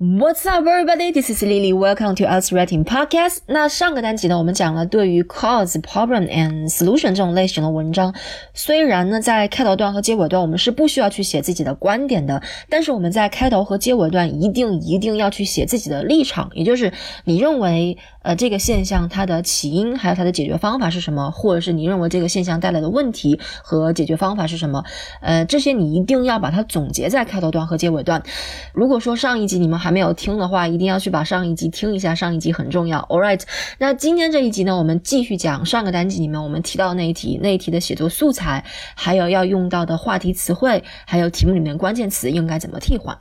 What's up, everybody? This is Lily. Welcome to Us Writing Podcast. 那上个单集呢，我们讲了对于 cause, problem and solution 这种类型的文章。虽然呢，在开头段和结尾段我们是不需要去写自己的观点的，但是我们在开头和结尾段一定一定要去写自己的立场，也就是你认为呃这个现象它的起因还有它的解决方法是什么，或者是你认为这个现象带来的问题和解决方法是什么？呃，这些你一定要把它总结在开头段和结尾段。如果说上一集你们还还没有听的话，一定要去把上一集听一下，上一集很重要。All right，那今天这一集呢，我们继续讲上个单集里面我们提到那一题，那一题的写作素材，还有要用到的话题词汇，还有题目里面关键词应该怎么替换。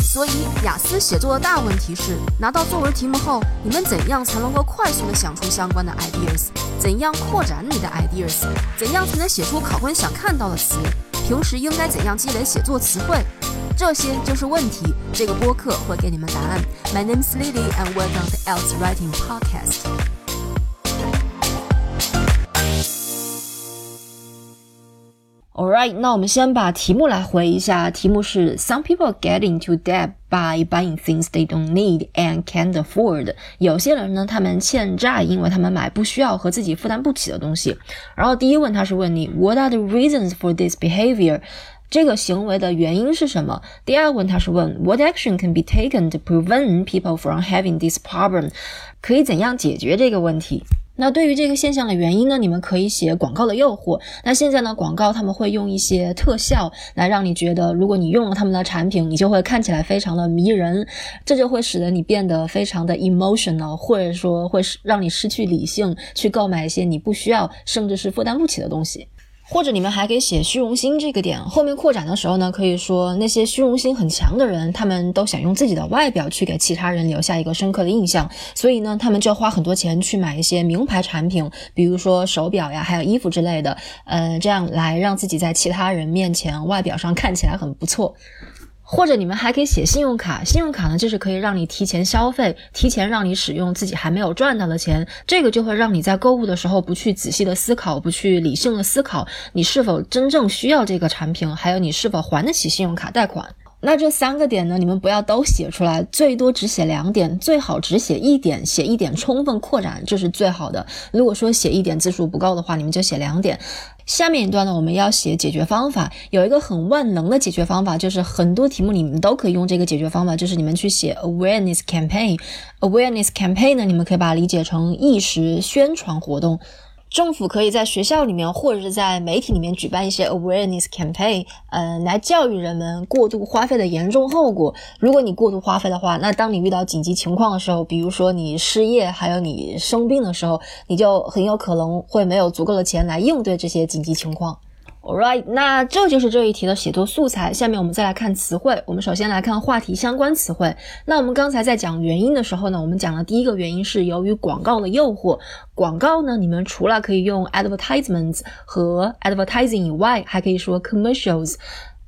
所以雅思写作的大问题是，拿到作文题目后，你们怎样才能够快速的想出相关的 ideas？怎样扩展你的 ideas？怎样才能写出考官想看到的词？平时应该怎样积累写作词汇？这些就是问题。这个播客会给你们答案。My name is Lily, and welcome to Else Writing Podcast. Alright，那我们先把题目来回一下。题目是：Some people get into debt by buying things they don't need and can't afford。有些人呢，他们欠债，因为他们买不需要和自己负担不起的东西。然后第一问他是问你：What are the reasons for this behavior？这个行为的原因是什么？第二问他是问 What action can be taken to prevent people from having this problem？可以怎样解决这个问题？那对于这个现象的原因呢？你们可以写广告的诱惑。那现在呢，广告他们会用一些特效来让你觉得，如果你用了他们的产品，你就会看起来非常的迷人，这就会使得你变得非常的 emotional，或者说会是让你失去理性，去购买一些你不需要，甚至是负担不起的东西。或者你们还可以写虚荣心这个点，后面扩展的时候呢，可以说那些虚荣心很强的人，他们都想用自己的外表去给其他人留下一个深刻的印象，所以呢，他们就要花很多钱去买一些名牌产品，比如说手表呀，还有衣服之类的，呃，这样来让自己在其他人面前外表上看起来很不错。或者你们还可以写信用卡，信用卡呢就是可以让你提前消费，提前让你使用自己还没有赚到的钱，这个就会让你在购物的时候不去仔细的思考，不去理性的思考你是否真正需要这个产品，还有你是否还得起信用卡贷款。那这三个点呢，你们不要都写出来，最多只写两点，最好只写一点，写一点充分扩展，这是最好的。如果说写一点字数不够的话，你们就写两点。下面一段呢，我们要写解决方法，有一个很万能的解决方法，就是很多题目你们都可以用这个解决方法，就是你们去写 awareness campaign。awareness campaign 呢，你们可以把它理解成意识宣传活动。政府可以在学校里面或者是在媒体里面举办一些 awareness campaign，呃，来教育人们过度花费的严重后果。如果你过度花费的话，那当你遇到紧急情况的时候，比如说你失业，还有你生病的时候，你就很有可能会没有足够的钱来应对这些紧急情况。Alright，那这就是这一题的写作素材。下面我们再来看词汇。我们首先来看话题相关词汇。那我们刚才在讲原因的时候呢，我们讲了第一个原因是由于广告的诱惑。广告呢，你们除了可以用 advertisements 和 advertising 以外，还可以说 commercials。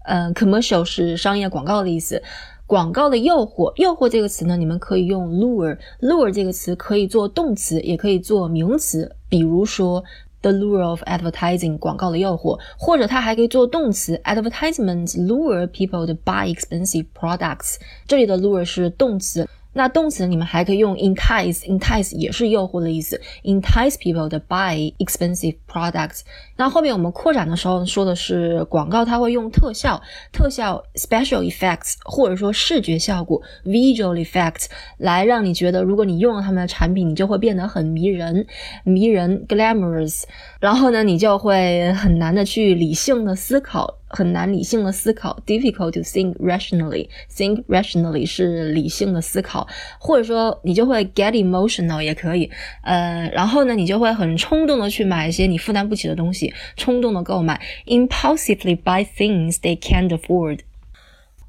嗯，commercial 是商业广告的意思。广告的诱惑，诱惑这个词呢，你们可以用 lure。lure 这个词可以做动词，也可以做名词。比如说。The lure of advertising，广告的诱惑，或者它还可以做动词，advertisements lure people to buy expensive products。这里的 lure 是动词。那动词你们还可以用 entice，entice 也是诱惑的意思，entice people to buy expensive products。那后面我们扩展的时候说的是广告，它会用特效，特效 special effects，或者说视觉效果 visual effects，来让你觉得如果你用了他们的产品，你就会变得很迷人，迷人 glamorous。然后呢，你就会很难的去理性的思考。很难理性的思考，difficult to think rationally。think rationally 是理性的思考，或者说你就会 get emotional 也可以。呃，然后呢，你就会很冲动的去买一些你负担不起的东西，冲动的购买，impulsively buy things they can't afford。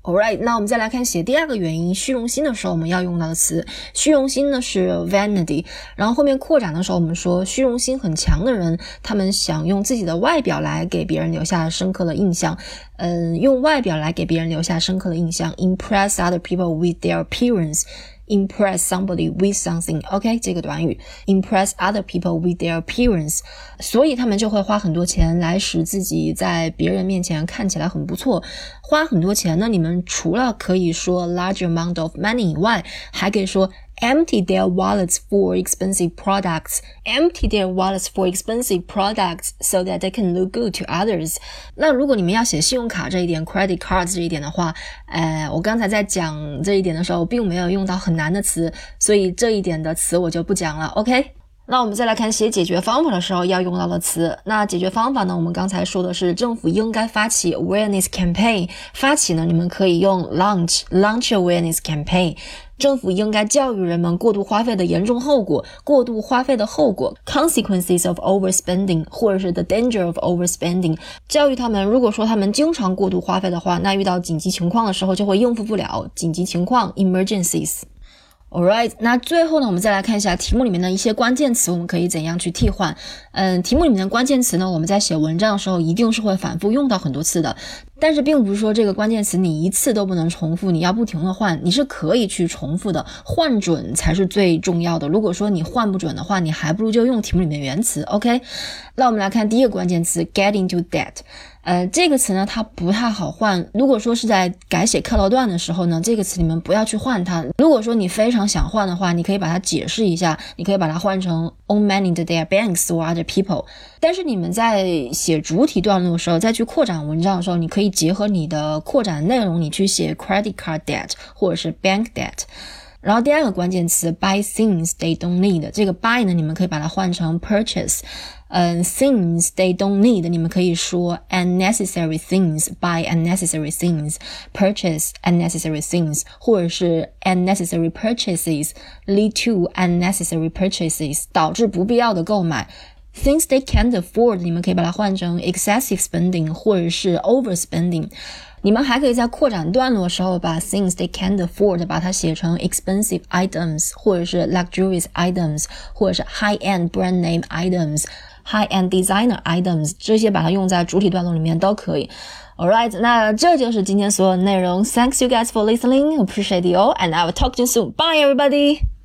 Alright，那我们再来看写第二个原因，虚荣心的时候我们要用到的词，虚荣心呢是 vanity，然后后面扩展的时候我们说虚荣心很强的人，他们想用自己的外表来给别人留下深刻的印象，嗯，用外表来给别人留下深刻的印象，impress other people with their appearance。Impress somebody with something。OK，这个短语 impress other people with their appearance，所以他们就会花很多钱来使自己在别人面前看起来很不错。花很多钱那，你们除了可以说 large amount of money 以外，还可以说。Empty their wallets for expensive products, empty their wallets for expensive products so that they can look good to others。那如果你们要写信用卡这一点，credit cards 这一点的话，呃，我刚才在讲这一点的时候，并没有用到很难的词，所以这一点的词我就不讲了。OK。那我们再来看写解决方法的时候要用到的词。那解决方法呢？我们刚才说的是政府应该发起 awareness campaign。发起呢，你们可以用 launch launch awareness campaign。政府应该教育人们过度花费的严重后果，过度花费的后果 consequences of overspending，或者是 the danger of overspending。教育他们，如果说他们经常过度花费的话，那遇到紧急情况的时候就会应付不了。紧急情况 emergencies。All right，那最后呢，我们再来看一下题目里面的一些关键词，我们可以怎样去替换？嗯，题目里面的关键词呢，我们在写文章的时候一定是会反复用到很多次的。但是并不是说这个关键词你一次都不能重复，你要不停的换，你是可以去重复的，换准才是最重要的。如果说你换不准的话，你还不如就用题目里面原词。OK，那我们来看第一个关键词，get into debt。呃，这个词呢，它不太好换。如果说是在改写课劳段的时候呢，这个词你们不要去换它。如果说你非常想换的话，你可以把它解释一下，你可以把它换成 on many the their banks or other people。但是你们在写主体段落的时候，再去扩展文章的时候，你可以结合你的扩展内容，你去写 credit card debt 或者是 bank debt。然后第二个关键词 buy things they don't need，这个 buy 呢，你们可以把它换成 purchase。嗯，things they don't need，你们可以说 unnecessary things，buy unnecessary things，purchase unnecessary things，或者是 unnecessary purchases lead to unnecessary purchases，导致不必要的购买。Things they can't afford，你们可以把它换成 excessive spending 或者是 overspending。 你们还可以在扩展段落的时候把 things they can't afford 把它写成 expensive items，或者是 luxurious items，或者是 high end brand name items。high end designer items 这些把它用在主体段落里面都可以。All right，那这就是今天所有内容。Thanks you guys for listening. Appreciate you all, and I will talk to you soon. Bye, everybody.